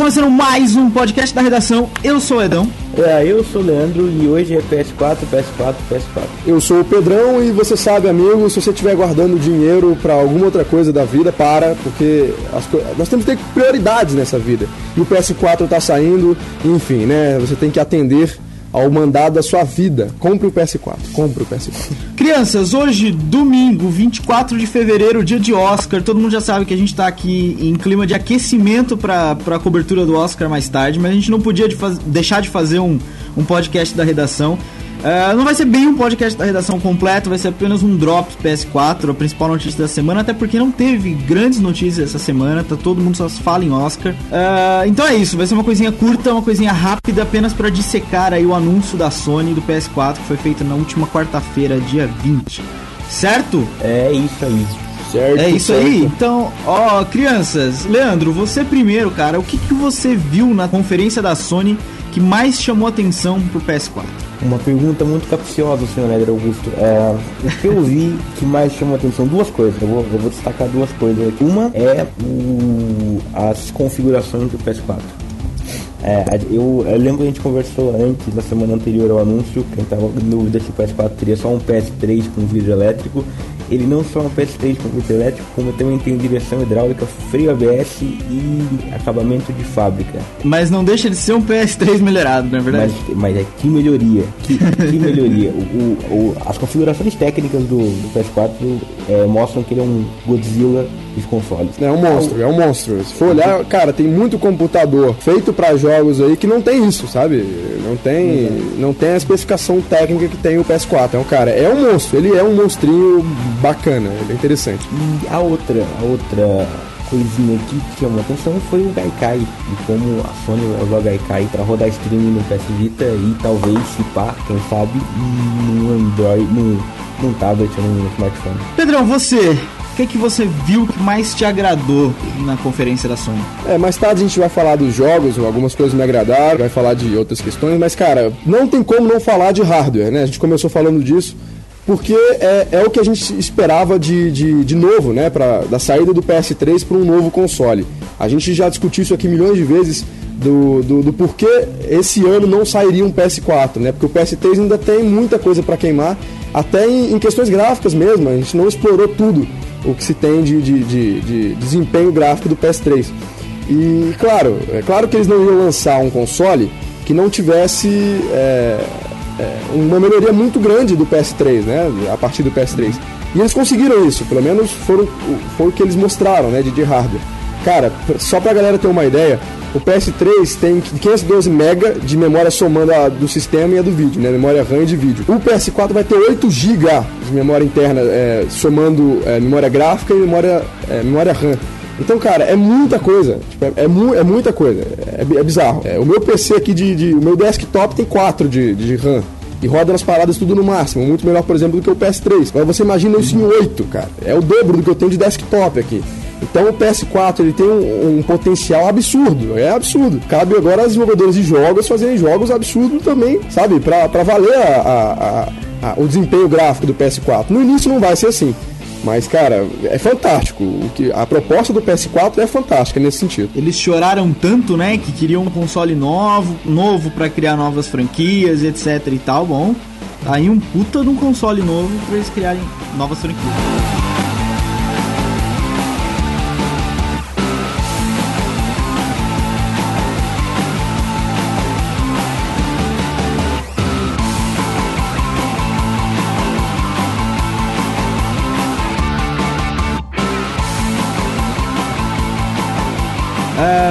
Começando mais um podcast da redação. Eu sou o Edão. É, eu sou o Leandro e hoje é PS4, PS4, PS4. Eu sou o Pedrão e você sabe, amigo, se você estiver guardando dinheiro para alguma outra coisa da vida, para, porque nós temos que ter prioridades nessa vida. E o PS4 tá saindo, enfim, né? Você tem que atender ao mandado da sua vida. Compre o PS4. Compre o PS4. Crianças, hoje, domingo, 24 de fevereiro, dia de Oscar. Todo mundo já sabe que a gente tá aqui em clima de aquecimento para a cobertura do Oscar mais tarde, mas a gente não podia de deixar de fazer um, um podcast da redação. Uh, não vai ser bem um podcast da redação completo, vai ser apenas um Drops PS4, a principal notícia da semana, até porque não teve grandes notícias essa semana, tá todo mundo só fala em Oscar. Uh, então é isso, vai ser uma coisinha curta, uma coisinha rápida, apenas para dissecar aí o anúncio da Sony do PS4 que foi feito na última quarta-feira, dia 20. Certo? É isso aí. Certo, é isso certo. aí. Então, ó, crianças, Leandro, você primeiro, cara, o que, que você viu na conferência da Sony que mais chamou atenção pro PS4? Uma pergunta muito capciosa, senhor Éder Augusto. É, o que eu vi que mais chamou atenção? Duas coisas. Eu vou, eu vou destacar duas coisas aqui. Uma é o, as configurações do PS4. É, eu, eu, lembro que a gente conversou antes, na semana anterior ao anúncio, quem estava em dúvida se o PS4 teria só um PS3 com vidro elétrico ele não só é um PS3 com vidro elétrico, como também tem direção hidráulica, freio ABS e acabamento de fábrica. Mas não deixa de ser um PS3 melhorado, não é verdade? Mas, mas é que melhoria, que, que melhoria. O, o, o, as configurações técnicas do, do PS4 é, mostram que ele é um Godzilla dos consoles. É um monstro, é um monstro. Se for olhar, cara, tem muito computador feito para jogos aí que não tem isso, sabe? Não tem, não tem a especificação técnica que tem o PS4. Então, cara, é um monstro, ele é um monstrinho bacana, ele é interessante. E a outra, a outra coisinha que chamou atenção foi o Gaikai e como a Sony usou o Gaikai para rodar streaming no PS Vita e talvez se pá, quem sabe, no Android, no, no tablet ou no smartphone. Pedrão, você, o que, que você viu que mais te agradou na conferência da Sony? É, mais tarde a gente vai falar dos jogos, algumas coisas me agradaram, vai falar de outras questões, mas cara, não tem como não falar de hardware, né? A gente começou falando disso porque é, é o que a gente esperava de, de, de novo, né, pra, da saída do PS3 para um novo console. A gente já discutiu isso aqui milhões de vezes do, do, do, porquê esse ano não sairia um PS4, né? Porque o PS3 ainda tem muita coisa para queimar, até em, em, questões gráficas mesmo. A gente não explorou tudo o que se tem de, de, de, de desempenho gráfico do PS3. E claro, é claro que eles não iam lançar um console que não tivesse é, uma melhoria muito grande do PS3, né? A partir do PS3. E eles conseguiram isso, pelo menos foram, foi o que eles mostraram, né? De, de hardware. Cara, só pra galera ter uma ideia, o PS3 tem 512 MB de memória somando a do sistema e a do vídeo, né? Memória RAM e de vídeo. O PS4 vai ter 8 GB de memória interna, é, somando é, memória gráfica e memória, é, memória RAM. Então, cara, é muita coisa. Tipo, é, é, mu é, muita coisa. É, é bizarro. É, o meu PC aqui de, de, O meu desktop tem 4 de, de RAM. E roda nas paradas tudo no máximo. Muito melhor, por exemplo, do que o PS3. Agora você imagina isso em 8, cara. É o dobro do que eu tenho de desktop aqui. Então o PS4 ele tem um, um, potencial absurdo, é absurdo. Cabe agora aos desenvolvedores de jogos fazerem jogos absurdos também, sabe? Pra, pra valer a, a, a, o desempenho gráfico do PS4. No início não vai ser assim. Mas, cara, é fantástico. O que, a proposta do PS4 é fantástica nesse sentido. Eles choraram tanto, né? Que queriam um console novo, novo para criar novas franquias, etc e tal. Bom, tá aí um puta de um console novo para eles criarem novas franquias.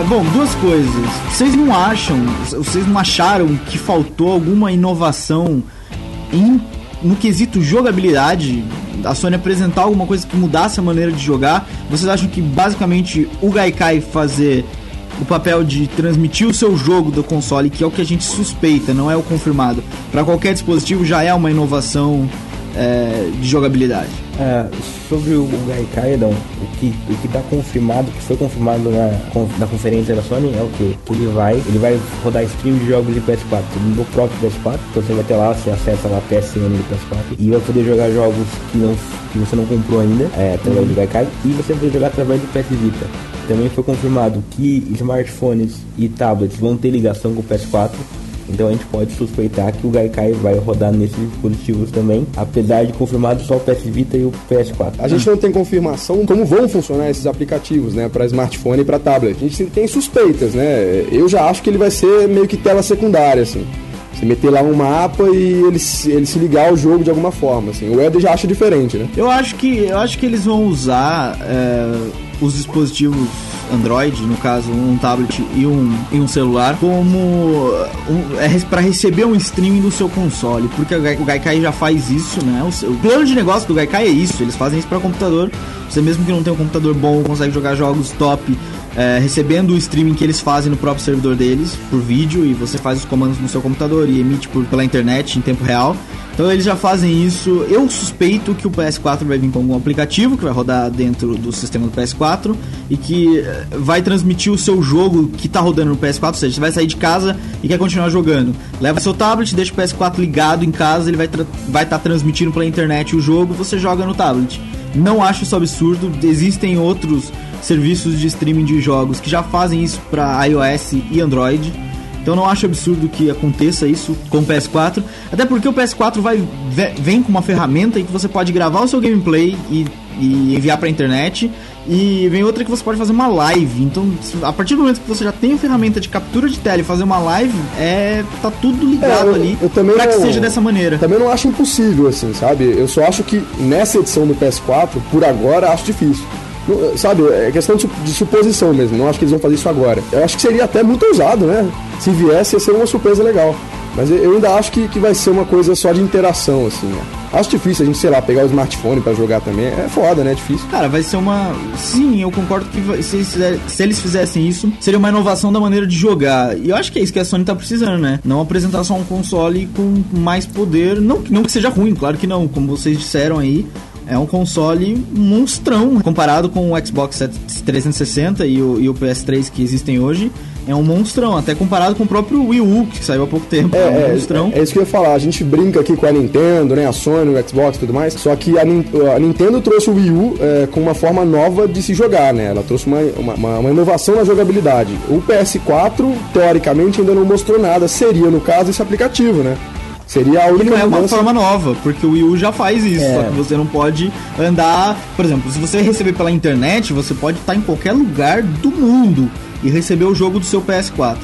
Bom, duas coisas. Vocês não acham, vocês não acharam que faltou alguma inovação em, no quesito jogabilidade? A Sony apresentar alguma coisa que mudasse a maneira de jogar? Vocês acham que basicamente o Gaikai fazer o papel de transmitir o seu jogo do console, que é o que a gente suspeita, não é o confirmado, para qualquer dispositivo já é uma inovação é, de jogabilidade? É, sobre o Gaikai, Edão, o que o que está confirmado, que foi confirmado na, na conferência da Sony é o que? Que ele vai, ele vai rodar stream de jogos de PS4 no próprio PS4, então você vai ter lá, você acessa lá PSN do PS4 e vai poder jogar jogos que, não, que você não comprou ainda, é, através do Gaikai, e você vai jogar através do PS Vita. também foi confirmado que smartphones e tablets vão ter ligação com o PS4. Então a gente pode suspeitar que o Gaikai vai rodar nesses dispositivos também, apesar de confirmado só o PS Vita e o PS4. A gente não tem confirmação como vão funcionar esses aplicativos, né, para smartphone e para tablet. A gente tem suspeitas, né? Eu já acho que ele vai ser meio que tela secundária, assim. Você meter lá um mapa e ele, ele se ligar ao jogo de alguma forma, assim. O Eder já acha diferente, né? Eu acho que eu acho que eles vão usar é, os dispositivos Android, no caso um tablet e um, e um celular, como um, é, para receber um streaming do seu console, porque o Gaikai já faz isso, né? O, o plano de negócio do Gaikai é isso, eles fazem isso para computador. Você mesmo que não tem um computador bom, consegue jogar jogos top é, recebendo o streaming que eles fazem no próprio servidor deles por vídeo e você faz os comandos no seu computador e emite por, pela internet em tempo real. Então eles já fazem isso. Eu suspeito que o PS4 vai vir com algum aplicativo que vai rodar dentro do sistema do PS4 e que eh, vai transmitir o seu jogo que está rodando no PS4. Ou seja, você vai sair de casa e quer continuar jogando. Leva seu tablet, deixa o PS4 ligado em casa, ele vai estar vai tá transmitindo pela internet o jogo, você joga no tablet. Não acho isso absurdo. Existem outros serviços de streaming de jogos que já fazem isso para iOS e Android. Então não acho absurdo que aconteça isso com o PS4, até porque o PS4 vai vem com uma ferramenta em que você pode gravar o seu gameplay e, e enviar para a internet, e vem outra que você pode fazer uma live. Então, a partir do momento que você já tem a ferramenta de captura de tela e fazer uma live, é tá tudo ligado é, eu, ali eu também que não, seja dessa maneira. Também não acho impossível assim, sabe? Eu só acho que nessa edição do PS4, por agora, acho difícil. Sabe, é questão de suposição mesmo. Não acho que eles vão fazer isso agora. Eu acho que seria até muito ousado, né? Se viesse, ia ser uma surpresa legal. Mas eu ainda acho que, que vai ser uma coisa só de interação, assim, né? Acho difícil a gente, sei lá, pegar o smartphone para jogar também. É foda, né? É difícil. Cara, vai ser uma. Sim, eu concordo que se eles, se eles fizessem isso, seria uma inovação da maneira de jogar. E eu acho que é isso que a Sony tá precisando, né? Não apresentar só um console com mais poder. Não, não que seja ruim, claro que não. Como vocês disseram aí, é um console monstrão comparado com o Xbox 360 e o, e o PS3 que existem hoje. É um monstrão, até comparado com o próprio Wii U, que saiu há pouco tempo. É, é um monstrão. É, é, isso que eu ia falar. A gente brinca aqui com a Nintendo, né? A Sony, o Xbox e tudo mais. Só que a, a Nintendo trouxe o Wii U é, com uma forma nova de se jogar, né? Ela trouxe uma, uma, uma, inovação na jogabilidade. O PS4, teoricamente, ainda não mostrou nada. Seria, no caso, esse aplicativo, né? Seria a única. não é uma forma nova, porque o Wii U já faz isso. É. Só que você não pode andar. Por exemplo, se você receber pela internet, você pode estar em qualquer lugar do mundo e receber o jogo do seu PS4.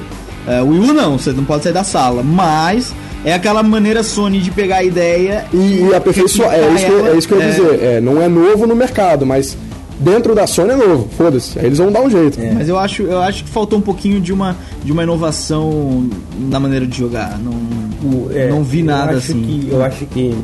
É, o Wii U não, você não pode sair da sala, mas é aquela maneira Sony de pegar a ideia e, e aperfeiçoar. É, isso que, é isso que eu ia é. dizer. É, não é novo no mercado, mas dentro da Sony é novo, foda-se. Aí eles vão dar um jeito. É. Mas eu acho, eu acho que faltou um pouquinho de uma, de uma inovação na maneira de jogar. Não, o, é, não vi nada eu assim. Que, eu acho que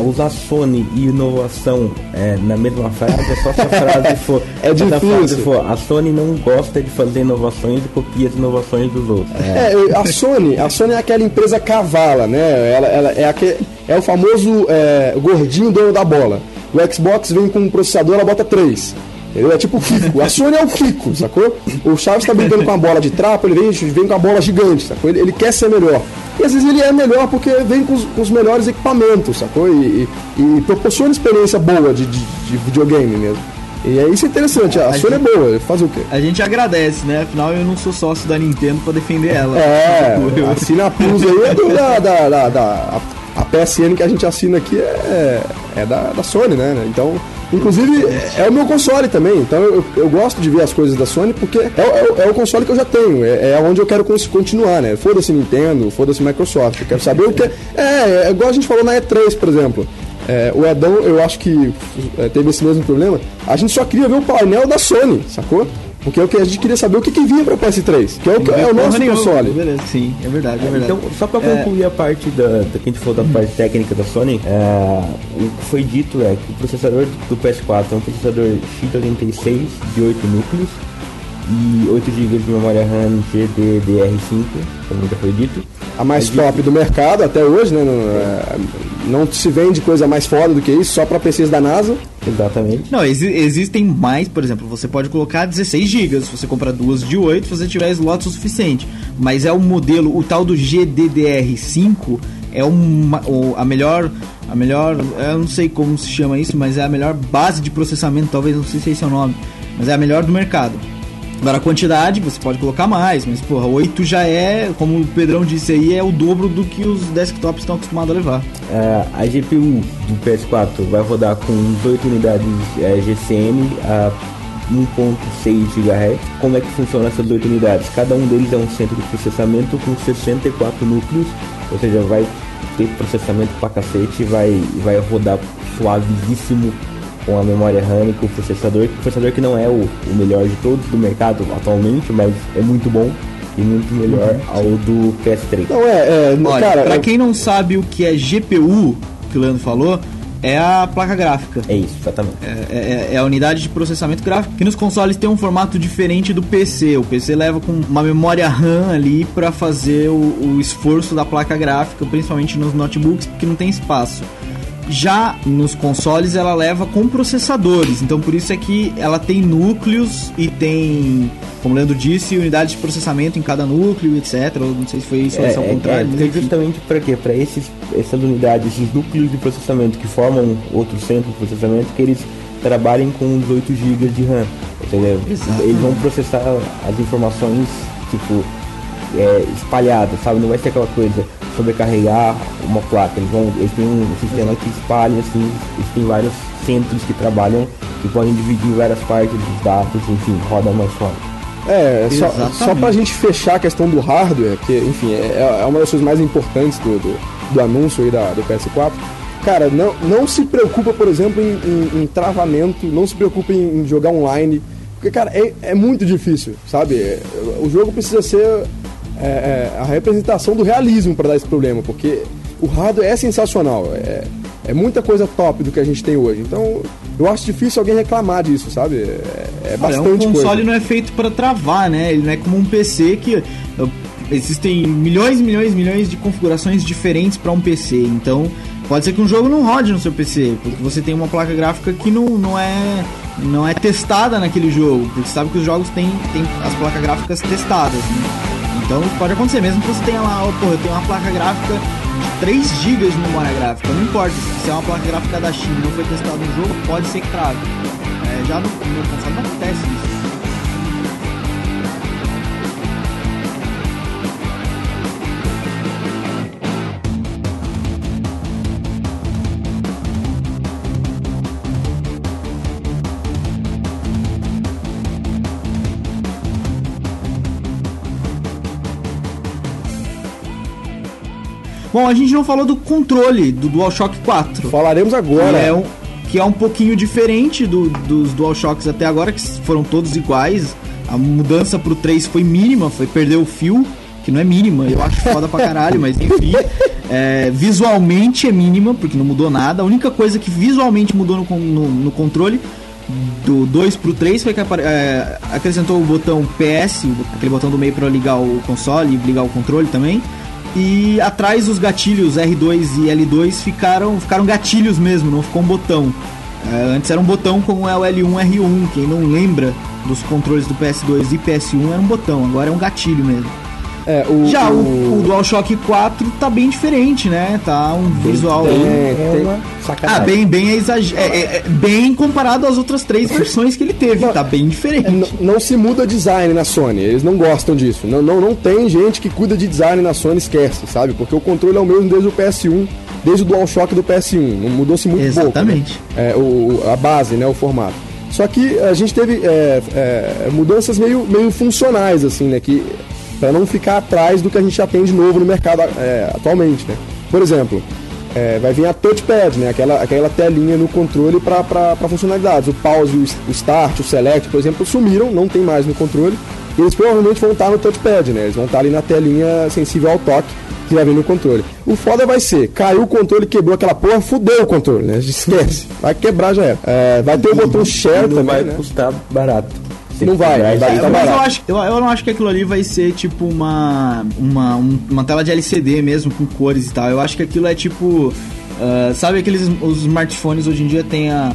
usar Sony e inovação é, na mesma frase é só se a frase for. é difícil. For, a Sony não gosta de fazer inovações e copia as inovações dos outros. É. é. a Sony, a Sony é aquela empresa cavala, né? Ela, ela é, aquele, é o famoso é, gordinho dono da bola. O Xbox vem com um processador, ela bota 3. Entendeu? É tipo o Kiko. A Sony é o Kiko, sacou? O Chaves tá brincando com a bola de trapo, ele vem, vem com a bola gigante, sacou? Ele, ele quer ser melhor. E às vezes ele é melhor porque vem com os, com os melhores equipamentos, sacou? E, e, e proporciona experiência boa de, de, de, videogame mesmo. E é isso interessante, a, a Sony é gente, é boa, faz o quê? A gente agradece, né? Afinal eu não sou sócio da Nintendo pra defender ela. É, assina a Plus aí é do, da, da, da, da a PSN que a gente assina aqui é, é da, da Sony, né? Então, inclusive, é, é o meu console também. Então, eu, eu gosto de ver as coisas da Sony porque é, é, é o console que eu já tenho. É, é onde eu quero continuar, né? Foda-se Nintendo, foda-se Microsoft. Eu quero saber o que. É, é, é igual a gente falou na E3, por exemplo. É, o Edão, eu acho que é, teve esse mesmo problema. A gente só queria ver o painel da Sony, sacou? Porque é o que a gente queria saber o que, que vinha para o PS3, que é o, que, é o nosso console. Beleza, sim, é verdade, é verdade. Então, só para concluir é... a parte da, da que a gente falou da parte técnica da Sony, é, o que foi dito é que o processador do PS4 é um processador x86 de 8 núcleos e 8 GB de memória RAM GDDR5, como já foi dito. A mais top do mercado até hoje, né? Não, é, não, se vende coisa mais foda do que isso, só para PCs da NASA. Exatamente. Não, ex existem mais, por exemplo, você pode colocar 16 GB, se você comprar duas de 8, se você tiver slots o suficiente. Mas é o modelo, o tal do GDDR5 é uma, a melhor a melhor, eu não sei como se chama isso, mas é a melhor base de processamento, talvez não sei se esse é o nome, mas é a melhor do mercado. Agora a quantidade, você pode colocar mais, mas porra, 8 já é, como o Pedrão disse aí, é o dobro do que os desktops estão acostumados a levar. É, a GPU do PS4 vai rodar com 18 unidades é, GCM a 1.6 GHz. Como é que funciona essas 8 unidades? Cada um deles é um centro de processamento com 64 núcleos, ou seja, vai ter processamento pra cacete, vai, vai rodar suavíssimo com a memória RAM e com o processador, o processador que não é o, o melhor de todos do mercado atualmente, mas é muito bom e muito melhor uhum. ao do PS3. Não é, é Olha, cara, pra eu... quem não sabe o que é GPU, que o Leandro falou, é a placa gráfica. É isso, exatamente. É, é, é, a unidade de processamento gráfico, que nos consoles tem um formato diferente do PC. O PC leva com uma memória RAM ali para fazer o, o esforço da placa gráfica, principalmente nos notebooks, porque não tem espaço. Já nos consoles ela leva com processadores, então por isso é que ela tem núcleos e tem, como o Leandro disse, unidades de processamento em cada núcleo, etc. não sei se foi isso é, ou é, contrário. É, é justamente para quê? Para essas unidades, esses núcleos de processamento que formam outro centro de processamento, que eles trabalhem com 18 GB de RAM. Ou seja, eles vão processar as informações tipo é, espalhadas, sabe? Não vai ser aquela coisa sobrecarregar uma placa. Eles, vão, eles têm um sistema que espalha, assim, eles têm vários centros que trabalham, que podem dividir várias partes dos dados, enfim, roda mais suave. É, só, só pra gente fechar a questão do hardware, que, enfim, é, é uma das coisas mais importantes do, do, do anúncio aí da, do PS4. Cara, não, não se preocupa, por exemplo, em, em, em travamento, não se preocupa em, em, jogar online, porque, cara, é, é muito difícil, sabe? O jogo precisa ser é, é, a representação do realismo para dar esse problema, porque o hardware é sensacional, é, é muita coisa top do que a gente tem hoje. Então, eu acho difícil alguém reclamar disso, sabe? É, é bastante coisa. Um console coisa. não é feito para travar, né? Ele não é como um PC que existem milhões e milhões e milhões de configurações diferentes para um PC. Então, pode ser que um jogo não rode no seu PC, porque você tem uma placa gráfica que não, não é não é testada naquele jogo, porque você sabe que os jogos têm, têm as placas gráficas testadas, né? Então pode acontecer, mesmo que você tenha lá, oh, porra, eu tenho uma placa gráfica de 3 GB de memória gráfica, não importa, se é uma placa gráfica da China não foi testada no jogo, pode ser que trave. É, já no, no console não acontece isso. Bom, a gente não falou do controle do DualShock 4. Falaremos agora. Que é um, que é um pouquinho diferente do, dos DualShocks até agora, que foram todos iguais. A mudança pro 3 foi mínima, foi perder o fio, que não é mínima, eu acho foda pra caralho, mas enfim. É, visualmente é mínima, porque não mudou nada. A única coisa que visualmente mudou no, no, no controle do 2 pro 3 foi que é, acrescentou o botão PS, aquele botão do meio para ligar o console e ligar o controle também. E atrás os gatilhos R2 e L2 ficaram, ficaram gatilhos mesmo, não ficou um botão. É, antes era um botão como é o L1 R1, quem não lembra dos controles do PS2 e PS1 era um botão, agora é um gatilho mesmo. É, o, Já o, o, DualShock 4 tá bem diferente, né? Tá um visual bem, é, uma Ah, bem, bem, exager... É, é, é, bem comparado às outras três versões que ele teve, não, tá bem diferente. É, não, se muda design na Sony, eles não gostam disso. Não, não, não tem gente que cuida de design na Sony, esquece, sabe? Porque o controle é o mesmo desde o PS1, desde o DualShock do PS1. Não mudou-se muito Exatamente. pouco. Né? É, o, a base, né? O formato. Só que a gente teve é, é, mudanças meio, meio funcionais, assim, né? Que para não ficar atrás do que a gente já tem de novo no mercado é, atualmente, né? Por exemplo, é, vai vir a touchpad, né? Aquela, aquela telinha no controle para funcionalidades. O pause, o start, o select, por exemplo, sumiram, não tem mais no controle. E eles provavelmente vão estar no touchpad, né? Eles vão estar ali na telinha sensível ao toque que vai vir no controle. O foda vai ser, caiu o controle, quebrou aquela porra, fudeu o controle, né? Esquece. Vai quebrar já era. É, vai ter o botão share também, vai né? custar barato. Não vai, vai, vai tá mas eu, acho, eu, eu, não acho que aquilo ali vai ser tipo uma, uma, uma tela de LCD mesmo, com cores e tal. Eu acho que aquilo é tipo. Uh, sabe aqueles os smartphones hoje em dia tem a,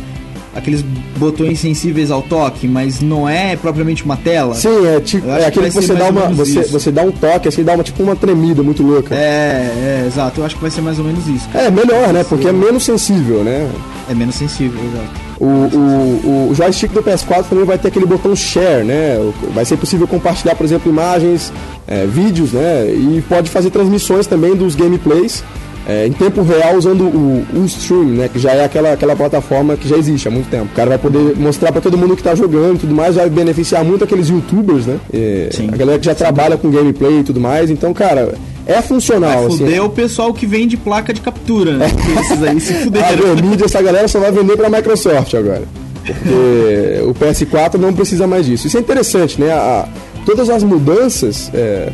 aqueles botões sensíveis ao toque, mas não é propriamente uma tela. Sim, é tipo, é que aquele que ser você dá uma, você, isso. você dá um toque assim, dá uma tipo uma tremida muito louca. É, é, exato. Eu acho que vai ser mais ou menos isso. É, melhor, né? Porque é menos sensível, né? É menos sensível, exato. O, o, o joystick do PS4 também vai ter aquele botão share, né? Vai ser possível compartilhar, por exemplo, imagens, é, vídeos, né? E pode fazer transmissões também dos gameplays é, em tempo real usando o, o Stream, né? Que já é aquela, aquela plataforma que já existe há muito tempo. O cara vai poder mostrar pra todo mundo que tá jogando e tudo mais, vai beneficiar muito aqueles youtubers, né? É, Sim. a galera que já trabalha com gameplay e tudo mais. Então, cara, é funcional. Vai assim. fuder o pessoal que vende placa de captura, né? Porque esses aí se A fuderam. mídia, essa galera só vai vender pra Microsoft agora. Porque o PS4 não precisa mais disso. Isso é interessante, né? A- todas as mudanças é,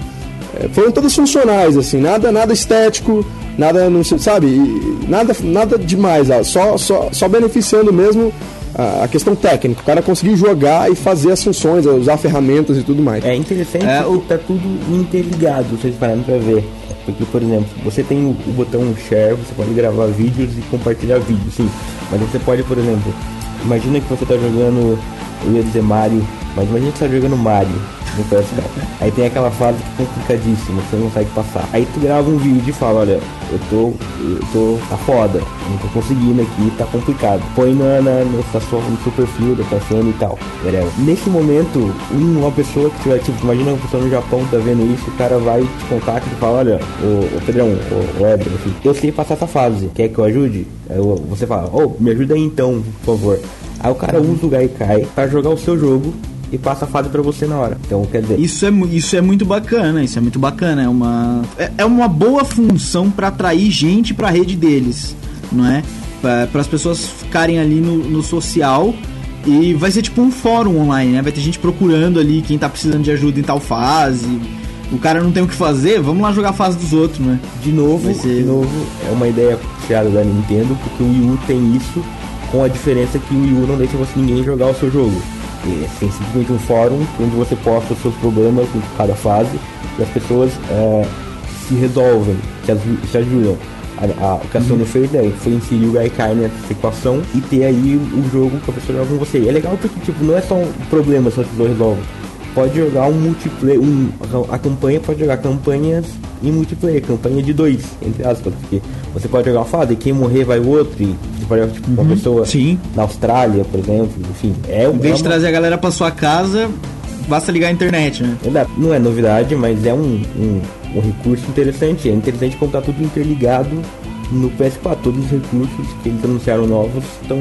é, foram todas funcionais, assim, nada, nada estético, nada, não sei, sabe, nada, nada demais, só, só, só beneficiando mesmo a, questão técnica. O cara conseguir jogar e fazer as funções, usar ferramentas e tudo mais. É interessante É, o- que tá tudo interligado, vocês parando pra ver. Porque, por exemplo, você tem o, o botão share, você pode gravar vídeos e compartilhar vídeos, sim. Mas você pode, por exemplo, imagina que você tá jogando, eu ia dizer Mario, mas imagina que você tá jogando Mario no PS4. Aí tem aquela fase que é complicadíssima, você não consegue passar. Aí tu grava um vídeo e fala, olha, eu tô, eu tô, tá foda, não tô conseguindo aqui, tá complicado. Põe na, na, no, sua- no seu perfil da PSN e tal. Nesse momento, um- uma pessoa que tiver, tipo, imagina uma pessoa no Japão tá vendo isso, o cara vai te contacta e fala, olha, o, o Pedrão, o, o enfim, eu sei passar essa fase, quer que eu ajude? Aí você fala, oh, me ajuda aí então, por favor. Aí o cara usa o Gaikai pra jogar o seu jogo e passa a fase pra você na hora. Então, quer dizer, Isso é, isso é muito bacana, isso é muito bacana. É uma, é, é uma boa função para atrair gente para a rede deles, não é? Para as pessoas ficarem ali no, no social e vai ser tipo um fórum online, né? Vai ter gente procurando ali quem tá precisando de ajuda em tal fase. O cara não tem o que fazer, vamos lá jogar a fase dos outros, né? De novo, ser- de novo, é uma ideia tirada da Nintendo, porque o Wii U tem isso, com a diferença que o Wii U não deixa você ninguém jogar o seu jogo. E tem simplesmente um fórum onde você posta os seus problemas em cada fase e as pessoas é, se resolvem, se, se ajudam. A, a, o que a Sony fez né, foi inserir o Gaikai nessa equação e ter aí o jogo que a pessoa joga com você. E é legal porque tipo, não é só um problema só que você resolve pode jogar um multiplayer, um, a campanha pode jogar campanhas em multiplayer, campanha de dois, entre aspas, porque você pode jogar uma fase e quem morrer vai o outro, e você pode jogar tipo, uma pessoa Sim. na Austrália, por exemplo, enfim. É, Em vez é de uma- trazer a galera pra sua casa, basta ligar a internet, né? Não é novidade, mas é um, um, um recurso interessante. É interessante como tá tudo interligado no PS4. Todos os recursos que eles anunciaram novos estão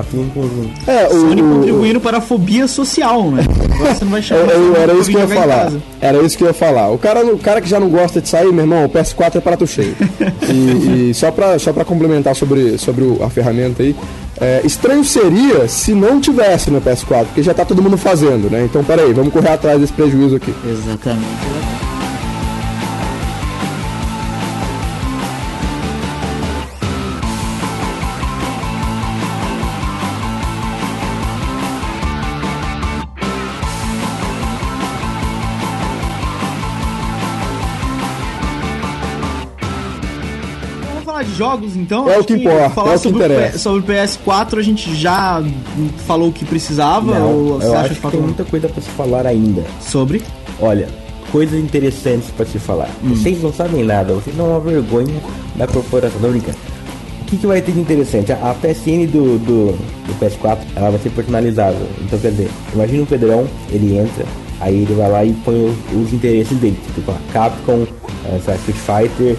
atuam em conjunto. É, o, Sony o- contribuindo para a fobia social, né? Agora você não vai É, chamar eu- pra era isso que eu ia falar. Era isso que eu ia falar. O cara, o cara que já não gosta de sair, meu irmão, o PS4 é prato cheio. e, e só pra, só pra complementar sobre, sobre o- a ferramenta aí, é, estranho seria se não tivesse no PS4, porque já tá todo mundo fazendo, né? Então, peraí, vamos correr atrás desse prejuízo aqui. Exatamente. Jogos então? É o que importa, falar é o que sobre, interessa. P- sobre o PS4 a gente já falou o que precisava? Não, ou você eu acha acho que que tem muita coisa pra se falar ainda. Sobre? Olha, coisas interessantes pra se falar. Hum. Vocês não sabem nada, vocês são uma vergonha da corporação. Não brincando. O que, que vai ter de interessante? A, a PSN do, do, do PS4 ela vai ser personalizável. Então quer dizer, imagina o Pedrão, ele entra, aí ele vai lá e põe os, os interesses dele, tipo a Capcom, eh, sei lá, Street Fighter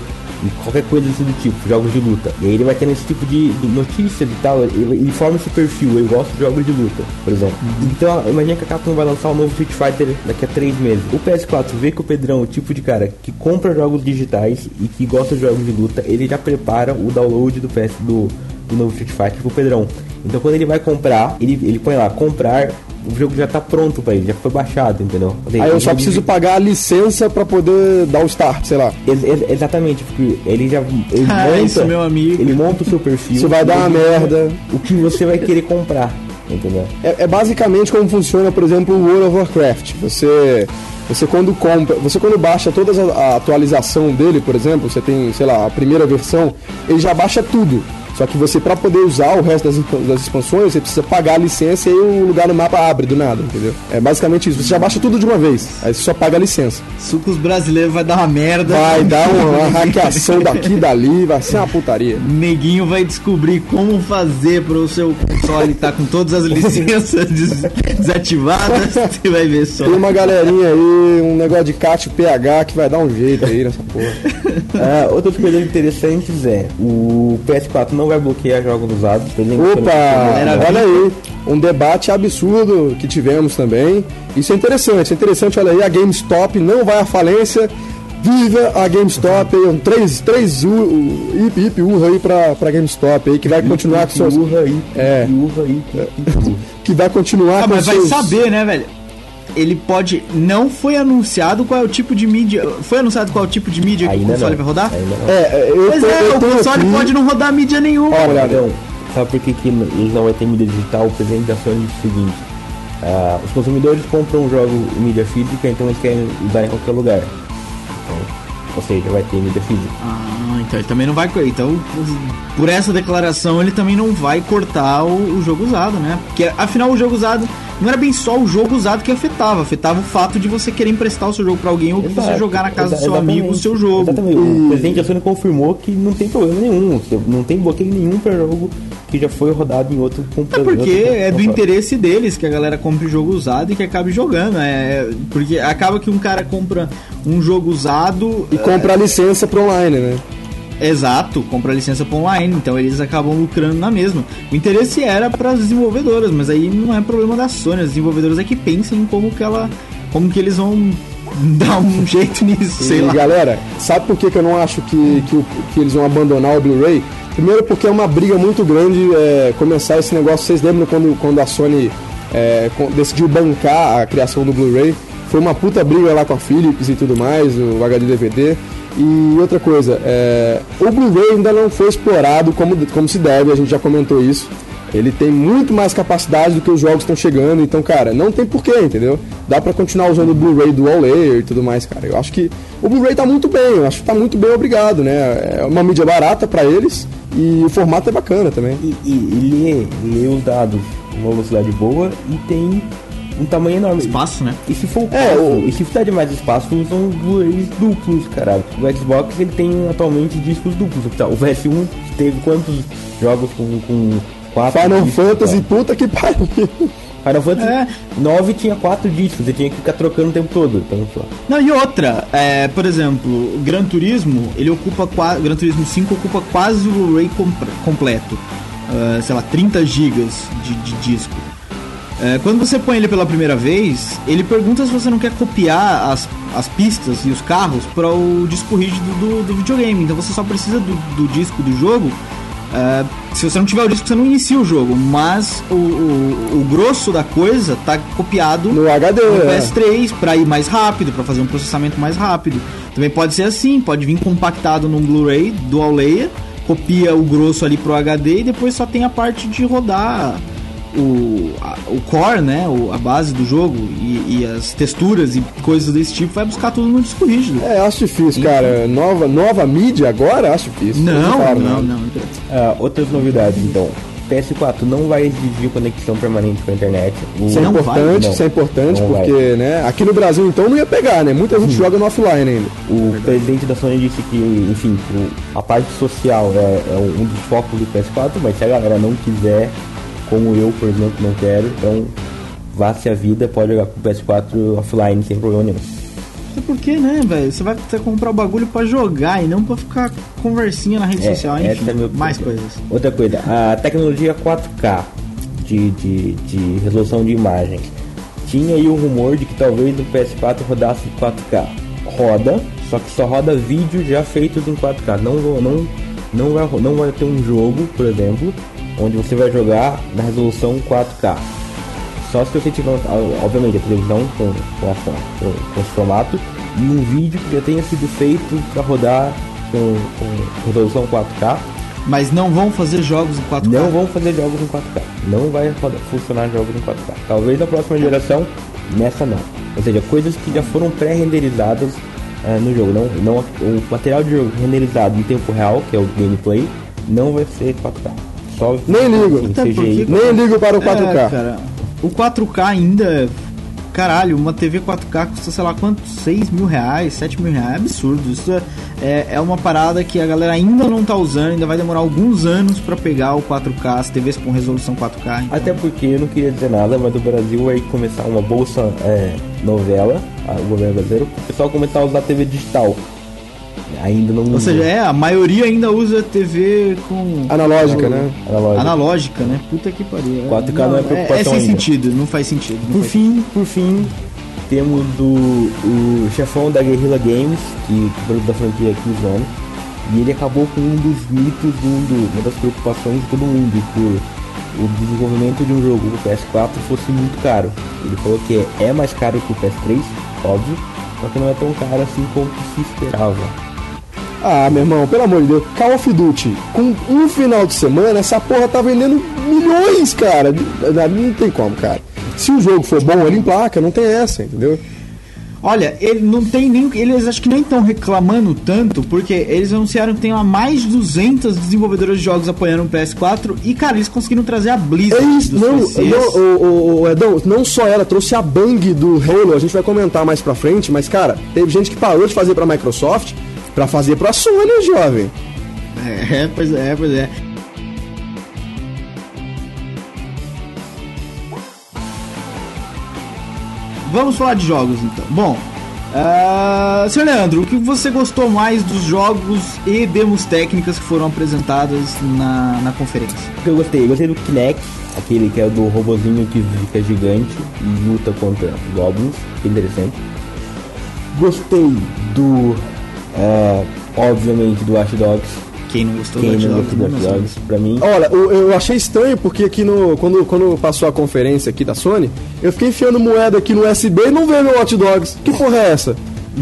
qualquer coisa desse do tipo, jogos de luta. E aí ele vai tendo esse tipo de notícias e tal, ele, ele forma esse perfil, ele gosta de jogos de luta, por exemplo. Então imagina que a Capcom vai lançar um novo Street Fighter daqui a três meses. O PS4 vê que o Pedrão é o tipo de cara que compra jogos digitais e que gosta de jogos de luta, ele já prepara o download do PS do, do novo Street Fighter pro Pedrão. Então quando ele vai comprar, ele, ele põe lá, comprar, o jogo já tá pronto pra ele, já foi baixado, entendeu? Aí eu ele só preciso pagar a licença pra poder dar o start, sei lá. Ex- ex- exatamente, porque ele já ele Ah, monta, isso, meu amigo. ele monta o seu perfil. Isso vai dar uma merda. O que você vai querer comprar, entendeu? É, é basicamente como funciona, por exemplo, o World of Warcraft. Você, você quando compra, você quando baixa toda a, a atualização dele, por exemplo, você tem, sei lá, a primeira versão, ele já baixa tudo. Só que você, para poder usar o resto das, das, expansões, você precisa pagar a licença e o lugar no mapa abre do nada, entendeu? É basicamente isso. Você já baixa tudo de uma vez, aí você só paga a licença. Sucos brasileiros vai dar uma merda. Vai dar uma, hackeação daqui e dali, vai ser uma putaria. Neguinho vai descobrir como fazer para o seu console estar tá com todas as licenças desativadas. Você vai ver só. Tem uma galerinha aí, um negócio de CAT PH que vai dar um jeito aí nessa porra. ah, outras coisas interessantes é o PS4 não vai bloquear jogos usados. Opa, olha aí, um debate absurdo que tivemos também. Isso é interessante, é interessante, olha aí, a GameStop não vai à falência. Viva a GameStop um 3, 3 U, hip, hip, urra aí pra, pra GameStop aí, que vai continuar com seus. Urra aí, é. Urra aí, que vai continuar ah, com mas seus. Mas vai saber, né, velho? Ele pode. Não foi anunciado qual é o tipo de mídia. Foi anunciado qual é o tipo de mídia Ainda que o console não. vai rodar? É, eu pois tô, é, eu o console aqui... pode não rodar mídia nenhuma. Olha, não. Sabe por que, que ele não vai ter mídia digital? O presente da Sony é o seguinte. Uh, os consumidores compram um jogo em mídia física, então eles querem usar em qualquer lugar. Ou seja, vai ter mídia física. Ah, então ele também não vai. Então, por essa declaração, ele também não vai cortar o, o jogo usado, né? Porque afinal o jogo usado não era bem só o jogo usado que afetava, afetava o fato de você querer emprestar o seu jogo para alguém ou Exato, você jogar na casa do seu amigo o seu jogo. Exatamente. O presidente Sony confirmou que não tem problema nenhum, não tem bloqueio nenhum para jogo que já foi rodado em outro computador. É porque é do interesse deles que a galera compre jogo usado e que acabe jogando. É, porque acaba que um cara compra um jogo usado e compra a licença para online, né? Exato, compra licença para online, então eles acabam lucrando na mesma. O interesse era para as desenvolvedoras, mas aí não é problema da Sony, as desenvolvedoras é que pensam em como que ela, como que eles vão dar um jeito nisso, sei e, lá. galera, sabe por que, que eu não acho que, que, que eles vão abandonar o Blu-ray? Primeiro porque é uma briga muito grande é, começar esse negócio. Vocês lembram quando, quando a Sony é, decidiu bancar a criação do Blu-ray? Foi uma puta briga lá com a Philips e tudo mais, o HD DVD. E outra coisa, é, o Blu-ray ainda não foi explorado como, como se deve, a gente já comentou isso. Ele tem muito mais capacidade do que os jogos estão chegando, então, cara, não tem porquê, entendeu? Dá pra continuar usando o Blu-ray Dual Layer e tudo mais, cara. Eu acho que o Blu-ray tá muito bem, eu acho que tá muito bem obrigado, né? É uma mídia barata para eles e o formato é bacana também. E, e, e lê, lê os dados uma velocidade boa e tem um tamanho enorme. Espaço, né? E se for é, o, e se precisar de mais espaço, são Blu-rays duplos, caralho. O Xbox ele tem atualmente discos duplos. O PS1 teve quantos jogos com, com quatro Final discos, Fantasy, cara? puta que pariu. Final Fantasy é. 9 tinha quatro discos, você tinha que ficar trocando o tempo todo. Então, só. Não, e outra, é, por exemplo, o Gran Turismo, ele ocupa Gran Turismo 5 ocupa quase o Blu-ray completo. Uh, sei lá, 30 gigas de, de disco. É, quando você põe ele pela primeira vez, ele pergunta se você não quer copiar as, as pistas e os carros para o disco rígido do, do, videogame. Então você só precisa do, do disco do jogo. É, se você não tiver o disco, você não inicia o jogo. Mas o, o, o grosso da coisa tá copiado no HD, no PS3 para ir mais rápido, para fazer um processamento mais rápido. Também pode ser assim, pode vir compactado num Blu-ray dual layer, copia o grosso ali pro HD e depois só tem a parte de rodar o, a, o core, né, o, a base do jogo e, e, as texturas e coisas desse tipo, vai buscar tudo no disco rígido. É, acho difícil, cara. Nova, nova mídia agora, acho difícil. Não, não, não. não. Uh, outras novidades, então. PS4 não vai exigir conexão permanente com a internet. Isso é importante, isso é importante, porque, vai. né, aqui no Brasil então não ia pegar, né? Muita gente hum. joga no offline ainda. O presidente da Sony disse que, enfim, a parte social é, é um dos focos do PS4, mas se a galera não quiser como eu, por exemplo, não quero. Então, vá-se a vida, pode jogar com o PS4 offline sem problema nenhum. Até porque, né, velho? Você vai ter que comprar o bagulho pra jogar e não pra ficar conversinha na rede é, social, enfim, é mais coisas. Outra coisa, a tecnologia 4K de, de, de resolução de imagens. Tinha aí o rumor de que talvez o PS4 rodasse 4K. Roda, só que só roda vídeo já feitos em 4K. Não, não, não, vai, não vai ter um jogo, por exemplo, onde você vai jogar na resolução 4K. Só se você tiver, obviamente, a televisão com, com, com, com esse formato e um vídeo que já tenha sido feito para rodar com, com resolução 4K. Mas não vão fazer jogos em 4K? Não vão fazer jogos em 4K. Não vai funcionar jogos em 4K. Talvez na próxima geração, nessa não. Ou seja, coisas que já foram pré-renderizadas uh, no jogo. Não, não, o material de jogo renderizado em tempo real, que é o gameplay, não vai ser 4K. Só Nem ligo. Até CGI. Nem ligo para o 4K. É, cara, o 4K ainda. Caralho, uma TV 4K custa, sei lá quanto? 6 mil reais, 7 mil reais. É absurdo. Isso é- é, é uma parada que a galera ainda não tá usando, ainda vai demorar alguns anos pra pegar o 4K, as TVs com resolução 4K. então- Até porque eu não queria dizer nada, mas o Brasil vai começar uma bolsa é, novela, o governo brasileiro, o pessoal começar a usar TV digital. Ainda não Ou seja, é, a maioria ainda usa TV com Analógica, né? analógica. analógica, né? Puta que pariu. 4K não é preocupação É, sem ainda. sentido, não faz sentido. não Por faz fim, por fim, temos o, o chefão da Guerrilla Games, que produz da franquia Killzone, e ele acabou com um dos mitos, um do, uma das preocupações de todo mundo, por o desenvolvimento de um jogo do PS4 fosse muito caro. Ele falou que é mais caro que o PS3, óbvio, só que não é tão caro assim como se esperava. Ah, meu irmão, pelo amor de Deus, Call of Duty, com um final de semana, essa porra tá vendendo milhões, cara. Não tem como, cara. Se o jogo for bom, ele emplaca, não tem essa, entendeu? Olha, ele não tem nem. Eles acho que nem estão reclamando tanto, porque eles anunciaram que tem lá mais de 200 desenvolvedores de jogos apoiando o PS4 e, cara, eles conseguiram trazer a Blizzard. É isso, dos não, não o, o- o Edão, não só ela, trouxe a Bang do Halo, a gente vai comentar mais pra frente, mas, cara, teve gente que parou de fazer pra Microsoft pra fazer pra Sony, jovem. É, pois é, pois é. Vamos falar de jogos então. Bom, ah, senhor Leandro, o que você gostou mais dos jogos e demos técnicas que foram apresentadas na, na conferência? O que eu gostei? Eu gostei do Kinect, aquele que é do robozinho que fica gigante e luta contra goblins, que interessante. Gostei do, é, obviamente, do Watch Dogs. Quem não gostou Quem do não Watch gostou do Dogs, Watch Dogs, pra mim, Olha, o- eu achei estranho porque aqui no. Quando, quando passou a conferência aqui da Sony, eu fiquei enfiando moeda aqui no USB e não veio meu Hot Dogs. Que porra é essa?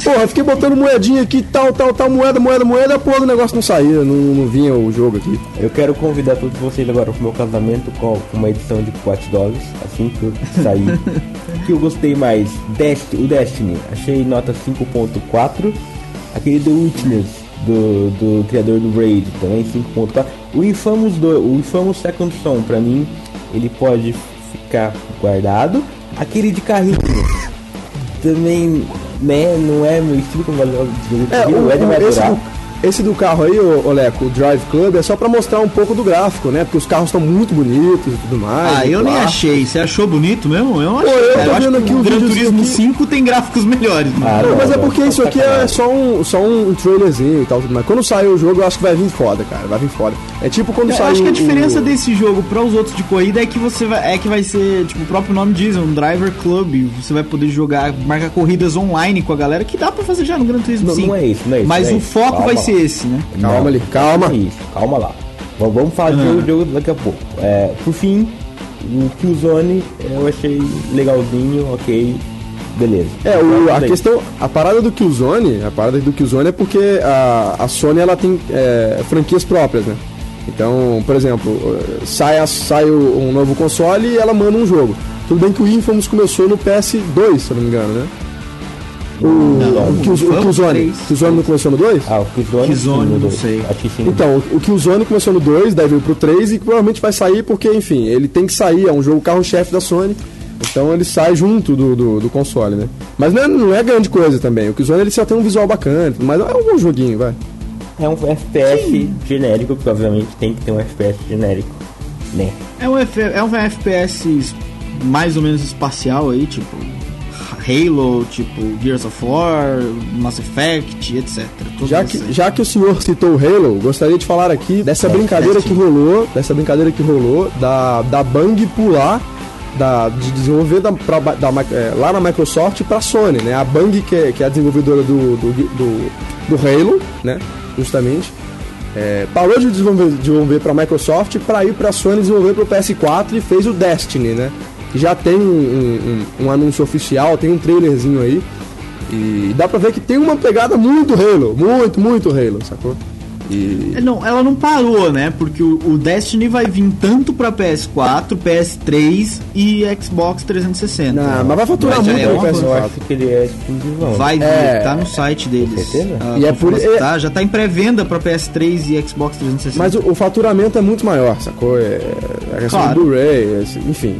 Porra, eu fiquei botando moedinha aqui, tal, tal, tal, moeda, moeda, moeda, a porra do negócio não saía, não, não vinha o jogo aqui. eu quero convidar todos vocês agora pro meu casamento com uma edição de Watch Dogs, assim que eu sair. O que eu gostei mais? Dest o Destiny, achei nota 5.4. Aquele The Witness, do, do criador do Raid, também 5.4. O Infamous, do, o Infamous Second Son, pra mim, ele pode ficar guardado. Aquele de carrinho, também, né, não é meu estilo como de jogo de É, o, é de esse, do, carro aí, ô Leco, o Drive Club, é só pra mostrar um pouco do gráfico, né? Porque os carros estão muito bonitos e tudo mais. Ah, eu nem achei. Você achou bonito mesmo? Eu não achei. eu cara. tô eu acho que o Gran Turismo aqui. 5 tem gráficos melhores, mano. Ah, Não, mas é não, porque não, isso aqui é só um, só um trailerzinho e tal, tudo mais. Quando sair o jogo, eu acho que vai vir foda, cara. Vai vir foda. É tipo quando Eu saiu. acho que a diferença o... desse jogo para os outros de corrida é que você vai, é que vai ser, tipo, o próprio nome diz, é um driver club. Você vai poder jogar, marcar corridas online com a galera que dá pra fazer já no Gran Turismo Não, 5. não é isso, não é isso, Mas não é o isso. foco Calma vai lá. Ser esse, né? Calma ali, calma. É isso, calma lá. Vamos vamos falar de Ah. jogo, jogo daqui a pouco. É, por fim, o Killzone eu achei legalzinho, ok, beleza. É, o, a Vamos aí. questão, a parada do Killzone, a parada do Killzone é porque a, a Sony ela tem é, franquias próprias, né? Então, por exemplo, sai, a- sai o- um novo console e ela manda um jogo. Tudo bem que o Infamous começou no PS2, se eu não me engano, né? O, Não, o, Kill- o Killzone. 3. Killzone não começou no 2? Ah, o Killzone, Killzone, sim, não dois. sei. Sim. Então, o Killzone começou no 2, daí veio pro 3 e provavelmente vai sair porque, enfim, ele tem que sair, é um jogo carro-chefe da Sony. Então ele sai junto do, do, do console, né? Mas não é, não é grande coisa também. O Killzone ele só tem um visual bacana, mas é um bom joguinho, vai. É um FPS genérico, porque obviamente tem que ter um FPS genérico, né? É um, F- é um FPS mais ou menos espacial aí, tipo Halo, tipo Gears of War, Mass Effect, etc. Já que, já que o senhor citou o Halo, gostaria de falar aqui dessa É, brincadeira é, que rolou, dessa brincadeira que rolou, da, da Bang pular, da, de desenvolver da, pra, da, é, lá na Microsoft pra Sony, né? A Bang, que é, que é a desenvolvedora do, do, do, do Halo, né? Justamente. é, parou de desenvolver, desenvolver para Microsoft para ir para Sony desenvolver para o PS4 e fez o Destiny, né? Já tem um, um- um- anúncio oficial, tem um trailerzinho aí. E dá pra ver que tem uma pegada muito Halo, muito, muito Halo, sacou? E É, Não, ela não parou, né? Porque o, o Destiny vai vir tanto pra PS4, PS3 e Xbox 360. Não, mas vai faturar Mas muito é no uma Eu PS4. acho que ele é exclusivão. Vai vir, É. tá no site deles. certeza? Ah, E é por- é- tá, já tá em pré-venda pra PS3 e Xbox 360. Mas o, o faturamento é muito maior, sacou? É, a questão Claro. do Blu-ray, enfim.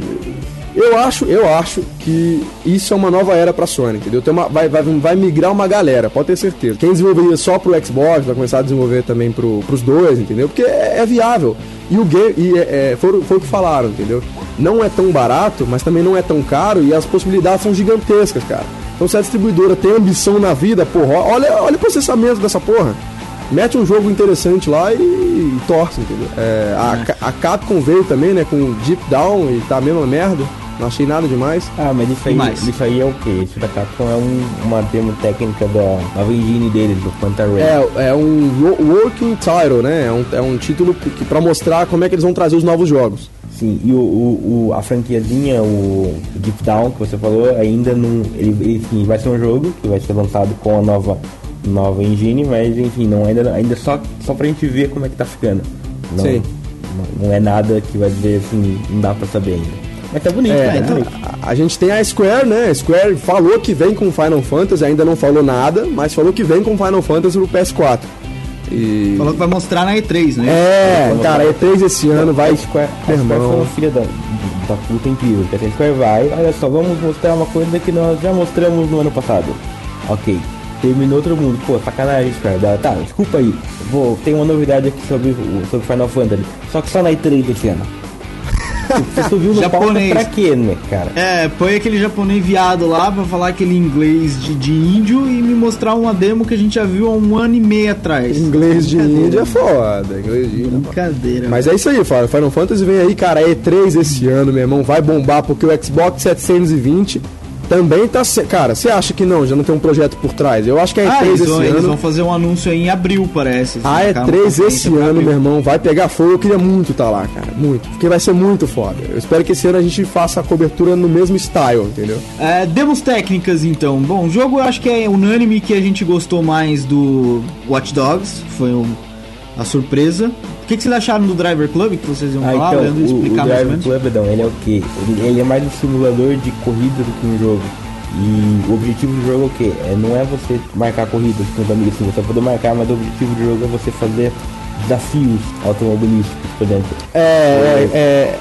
Eu acho, eu acho que isso é uma nova era pra Sony, entendeu? Tem uma, vai, vai, vai migrar uma galera, pode ter certeza. Quem desenvolveria só pro Xbox vai começar a desenvolver também pro, pros dois, entendeu? Porque é, é viável. E o game, e é, é, foi, foi o que falaram, entendeu? Não é tão barato, mas também não é tão caro e as possibilidades são gigantescas, cara. Então se a distribuidora tem ambição na vida, porra, olha, olha o processamento dessa porra. Mete um jogo interessante lá e, e torce, entendeu? É, a, Ca- a Capcom veio também, né, com Deep Down e tá a mesma merda. Não achei nada demais. Ah, mas isso aí, mais? isso aí é o que? Isso da Capcom é um- uma demo técnica da nova engine deles, do Ray. É, é um wo- working title, né? É um, é um título que, pra mostrar como é que eles vão trazer os novos jogos. Sim, e o, o, o- a franquiazinha, o Deep Down que você falou, ainda não. Ele, ele sim, vai ser um jogo que vai ser lançado com a nova, nova engine, mas enfim, não, ainda, ainda só, só pra gente ver como é que tá ficando. Não, Sim. Não, não é nada que vai dizer assim, não dá pra saber ainda. Mas tá bonito, É, tá então- a, a gente tem a Square, né? A Square falou que vem com Final Fantasy, ainda não falou nada, mas falou que vem com Final Fantasy no PS4. E. Falou que vai mostrar na E3, né? É, cara, E3 esse ano vai. A Square, a Square foi uma filha da, da puta incrível. A Square vai, olha só, vamos mostrar uma coisa que nós já mostramos no ano passado. Ok. Terminou todo mundo. Pô, sacanagem, Square. Tá, desculpa aí. Vou, tem uma novidade aqui sobre, o- sobre Final Fantasy. Só que só na E3 desse ano. Você subiu no Japonês. pra quê, né, cara? É, põe aquele japonês viado lá pra falar aquele inglês de, de índio e me mostrar uma demo que a gente já viu há um ano e meio atrás. Inglês de. Índia é foda. Inglês de Índia. é. Brincadeira. Mas é isso aí, Fábio. Final Fantasy vem aí, cara. E3 esse ano, meu irmão. Vai bombar porque o Xbox 720 também tá. Cara, você acha que não? Já não tem um projeto por trás? Eu acho que a E3 Ah, eles esse vão, eles ano. vão fazer um anúncio aí em abril, parece. A Eles marcaram uma E3 conferência esse ano, meu irmão, vai pegar fogo. Eu queria muito estar lá, cara. Muito. Porque vai ser muito foda. Eu espero que esse ano a gente faça a cobertura no mesmo style, entendeu? É, demos técnicas então. Bom, o jogo eu acho que é unânime que a gente gostou mais do Watch Dogs. Foi um- a surpresa. O que, que vocês acharam do Driver Club que vocês iam Ah, falar? então, Leandro o, o explicar mais ou Drive menos. Club, não, ele é o quê? Ele, ele é mais um simulador de corrida do que um jogo. E o objetivo do jogo é o quê? É, não é você marcar corridas com os amigos, assim, você pode marcar, mas o objetivo do jogo é você fazer desafios automobilísticos, por exemplo. É, é, é,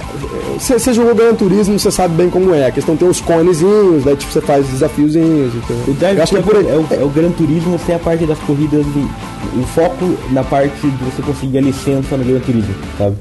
Você jogou Gran Turismo, você sabe bem como é. A questão tem os conezinhos, daí tipo, você faz desafiozinhos. entendeu? O Drive acho que é por é, o, é o Gran Turismo sem a parte das corridas, o foco na parte de você conseguir a licença no Gran Turismo, sabe?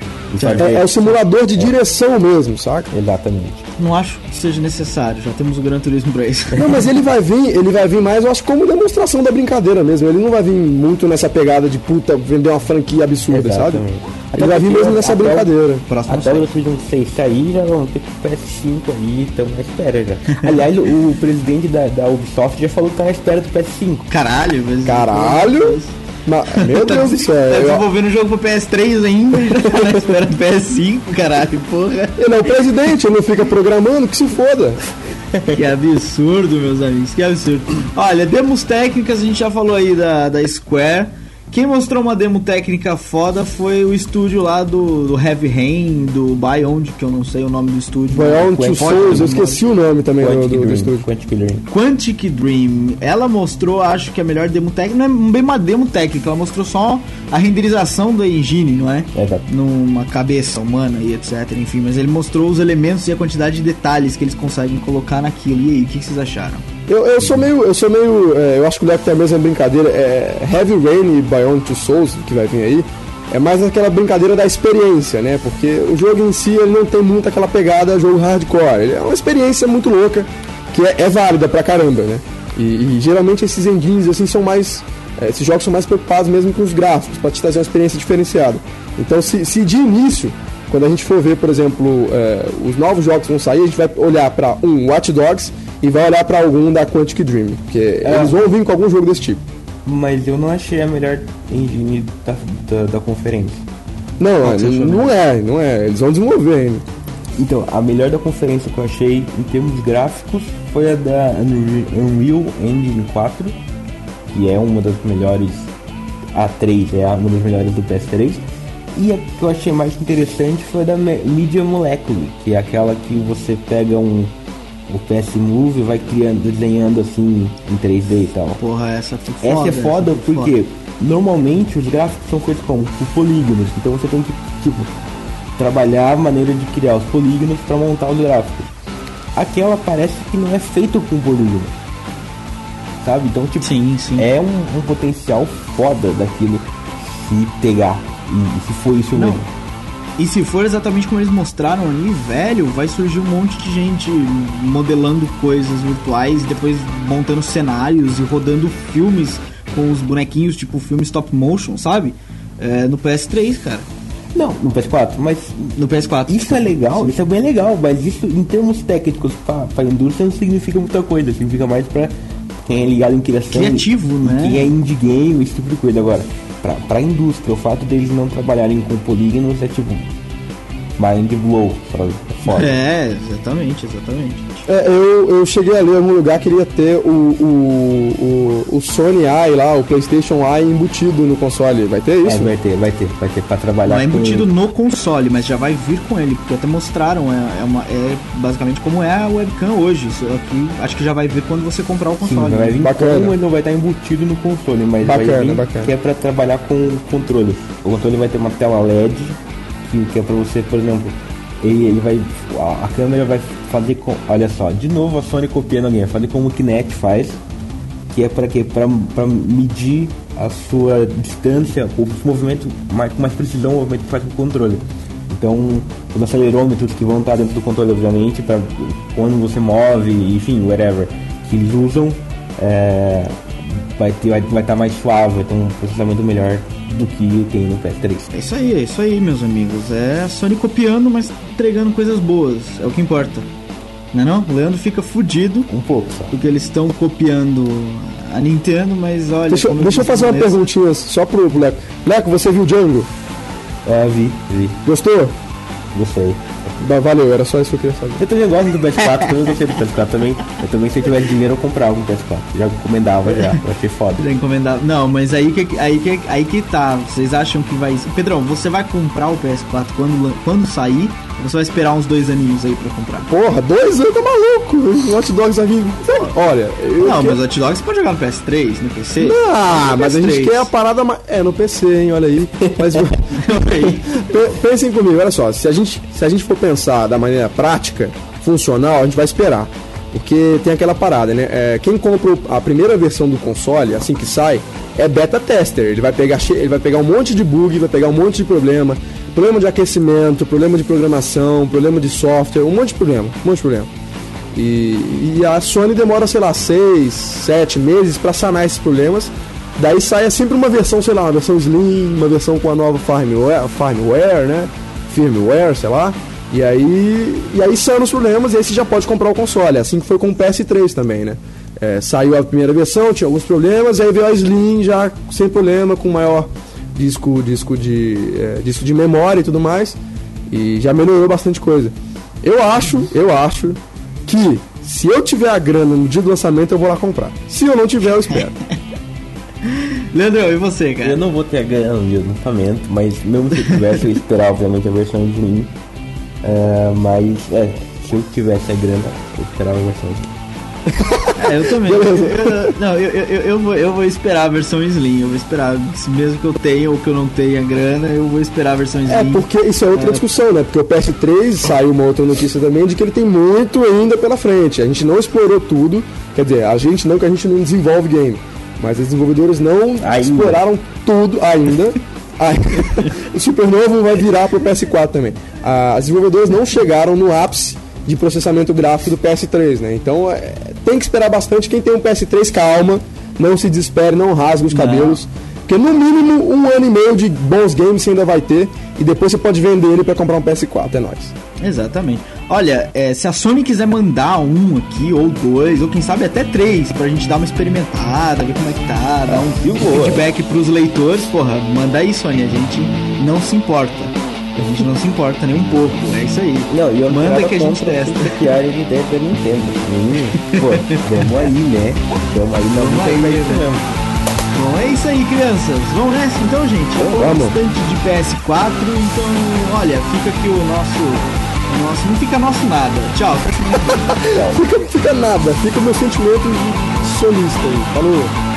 É, é o simulador de direção mesmo, saca? Exatamente. Não acho que seja necessário, já temos o Gran Turismo pra isso. Não, mas ele vai vir, ele vai vir mais, eu acho, como demonstração da brincadeira mesmo. Ele não vai vir muito nessa pegada de puta, vender uma franquia absurda, sabe? Exatamente. Ele vai vir mesmo nessa até brincadeira. Próximo Até o Turismo 6 sair, já vão ter que PS5 aí, estamos na espera já. Aliás, o, o presidente da, da Ubisoft já falou que tá na espera do PS5. Caralho, mas... Caralho! Ma- Meu Deus do céu. Tá eu- desenvolvendo o jogo pro PS3 ainda e já tá na espera do PS5, caralho, porra. Ele é o presidente, ele não fica programando, que se foda. Que absurdo, meus amigos, que absurdo. Olha, demos técnicas, a gente já falou aí da, da Square. Quem mostrou uma demo técnica foda foi o estúdio lá do, do Heavy Rain, do Beyond, que eu não sei o nome do estúdio. Beyond Two Quantic Souls, eu esqueci o nome também do, Quantic do, do Dream. estúdio. Quantic Dream. Quantic Dream. Ela mostrou, acho que a melhor demo técnica, não é bem uma demo técnica, ela mostrou só a renderização da engine, não é? Exato. Numa cabeça humana e etc, enfim, mas ele mostrou os elementos e a quantidade de detalhes que eles conseguem colocar naquilo. E aí, o que que vocês acharam? Eu, eu sou meio. Eu sou meio. é, eu acho que o Leco tem a mesma brincadeira. É, Heavy Rain e Beyond Souls, que vai vir aí, é mais aquela brincadeira da experiência, né? Porque o jogo em si ele não tem muito aquela pegada jogo hardcore. Ele é uma experiência muito louca, que é, é válida pra caramba, né? E, e geralmente esses engines assim são mais. é, esses jogos são mais preocupados mesmo com os gráficos, pra te trazer uma experiência diferenciada. Então, se, se de início, quando a gente for ver, por exemplo, é, os novos jogos que vão sair, a gente vai olhar pra um Watch Dogs e vai olhar pra algum da Quantic Dream, porque eles vão vir com algum jogo desse tipo. Mas eu não achei a melhor engine da, da, da conferência. Não, você achou não é, não é. Eles vão desenvolver ainda. Então, a melhor da conferência que eu achei em termos gráficos foi a da Unre- Unreal Engine 4, que é uma das melhores A3 é uma das melhores do PS3. E a que eu achei mais interessante foi da Media Molecule, que é aquela que você pega um o PS Move e vai criando, desenhando assim em 3D e tal. Porra, essa foi foda. Essa é foda essa porque foda. normalmente os gráficos são coisas como polígonos, então você tem que tipo trabalhar a maneira de criar os polígonos para montar os gráficos. Aquela parece que não é feito com polígono. Sabe? Então, tipo, sim, sim. é um, um potencial foda daquilo se pegar. E, e se for isso não. mesmo. E se for exatamente como eles mostraram ali, velho, vai surgir um monte de gente modelando coisas virtuais, depois montando cenários e rodando filmes com os bonequinhos, tipo filme stop motion, sabe? É, no PS3, cara. Não, no PS4, mas. No PS4. Isso é legal, Sim. isso é bem legal, mas isso em termos técnicos para a indústria não significa muita coisa, significa mais para quem é ligado em criação. Criativo, né? Quem é indie game, esse tipo de coisa. Agora, para a indústria, o fato deles não trabalharem com polígonos é tipo mind blow, sabe? Foda. É, exatamente, exatamente. É, eu, eu cheguei a ler em algum lugar que queria ter o, o, o, o Sony Eye lá, o PlayStation Eye embutido no console. Vai ter isso? É, vai ter, vai ter, vai ter pra trabalhar. Não é embutido com... no console, mas já vai vir com ele, porque até mostraram, é, é, uma, é basicamente como é a webcam hoje. Isso aqui acho que já vai vir quando você comprar o console. Sim, vai vir bacana. como ele não vai estar embutido no console, mas bacana, vai vir bacana. que é pra trabalhar com o controle. O controle vai ter uma tela LED que, é para você, por exemplo, ele, ele vai. A, a, câmera vai fazer com. Olha só, de novo a Sony copiando alguém, vai fazer como o Kinect faz, que é para quê? Para medir a sua distância, o movimento mais, com mais precisão, o movimento que faz com o controle. Então, os acelerômetros que vão estar dentro do controle, obviamente, para quando você move, enfim, whatever, que eles usam, é, vai estar vai, vai tá mais suave, vai ter um processamento melhor do que tem no PS3. É isso aí, é isso aí, meus amigos. É a Sony copiando, mas entregando coisas boas. É o que importa. Não é não? O Leandro fica fudido. Um pouco, só. Porque eles estão copiando a Nintendo, mas olha. Deixa, deixa eu fazer uma perguntinha só pro Leco. Leco, você viu Django? É, vi, vi. Gostou? Gostei. Valeu, era só isso que eu queria saber. Eu também gosto do PS4, também gostei do PS4 também. Eu também, se eu tivesse dinheiro, eu comprava um PS4. Já encomendava já, eu achei foda. Já encomendava. Não, mas aí que, aí, que, aí que tá. Vocês acham que vai. Pedrão, você vai comprar o PS4 quando, quando sair? Você vai esperar uns dois aninhos aí pra comprar? Porra, dois anos, tá maluco? O Hot Dogs aqui. Olha. não, mas Hot Dogs você pode jogar no PS3, no PC? Não, mas a gente quer a parada. É, no PC, hein, olha aí. Mas. Pensem comigo, olha só. Se a gente, se a gente for pensar da maneira prática, funcional, a gente vai esperar. Porque tem aquela parada, né? É, quem compra a primeira versão do console, assim que sai, é beta tester. Ele vai pegar, ele vai pegar um monte de bug, vai pegar um monte de problema, problema de aquecimento, problema de programação, problema de software, um monte de problema, um monte de problema. E, e a Sony demora, sei lá, seis, sete meses para sanar esses problemas. Daí sai sempre uma versão, sei lá, uma versão Slim, uma versão com a nova firmware, firmware né? Firmware, sei lá. E aí, e aí saem os problemas e aí você já pode comprar o console. Assim que foi com o PS3 também, né? É, saiu a primeira versão, tinha alguns problemas, aí veio a Slim já sem problema, com maior disco, disco de, é, disco de memória e tudo mais. E já melhorou bastante coisa. Eu acho, eu acho que se eu tiver a grana no dia do lançamento, eu vou lá comprar. Se eu não tiver, eu espero. Leandro, e você, cara? Eu não vou ter a grana no dia do lançamento, mas mesmo se eu tivesse, eu esperava, obviamente, a versão de mim. Uh, mas, é, se eu tivesse a grana, eu esperava a versão de mim. É, eu também. Eu, não, eu, eu, eu, vou, eu vou esperar a versão Slim. Eu vou esperar, mesmo que eu tenha ou que eu não tenha grana, eu vou esperar a versão Slim. É, porque isso é outra é. discussão, né? Porque o PS3 saiu uma outra notícia também de que ele tem muito ainda pela frente. A gente não explorou tudo. Quer dizer, a gente não, que a gente não desenvolve game. Mas os desenvolvedores não ainda. exploraram tudo ainda. o Super Novo vai virar pro PS4 também. As desenvolvedoras não chegaram no ápice de processamento gráfico do PS3, né? Então é, tem que esperar bastante. Quem tem um PS3, calma, não se desespere, não rasgue os cabelos. Não. Porque no mínimo um ano e meio de bons games você ainda vai ter. E depois você pode vender ele para comprar um PS4, é nóis. Exatamente. Olha, é, se a Sony quiser mandar um aqui, ou dois, ou quem sabe até três, pra gente dar uma experimentada, ver como é que tá, dar um feedback pros leitores, porra, manda aí, Sony, a gente não se importa. A gente não se importa nem um pouco, é isso aí. Não, e eu Manda que a gente testa. Que área de ideia da Nintendo. Hum, pô, vamos aí, né? Vamos aí, não, tem isso mesmo. Bom, é isso aí, crianças. Vamos nessa então, gente? Vamos. bastante de PS4, então, olha, fica aqui o nosso. O nosso não fica nosso nada. Tchau. Fica, fica nada, fica o meu sentimento solista aí. Falou.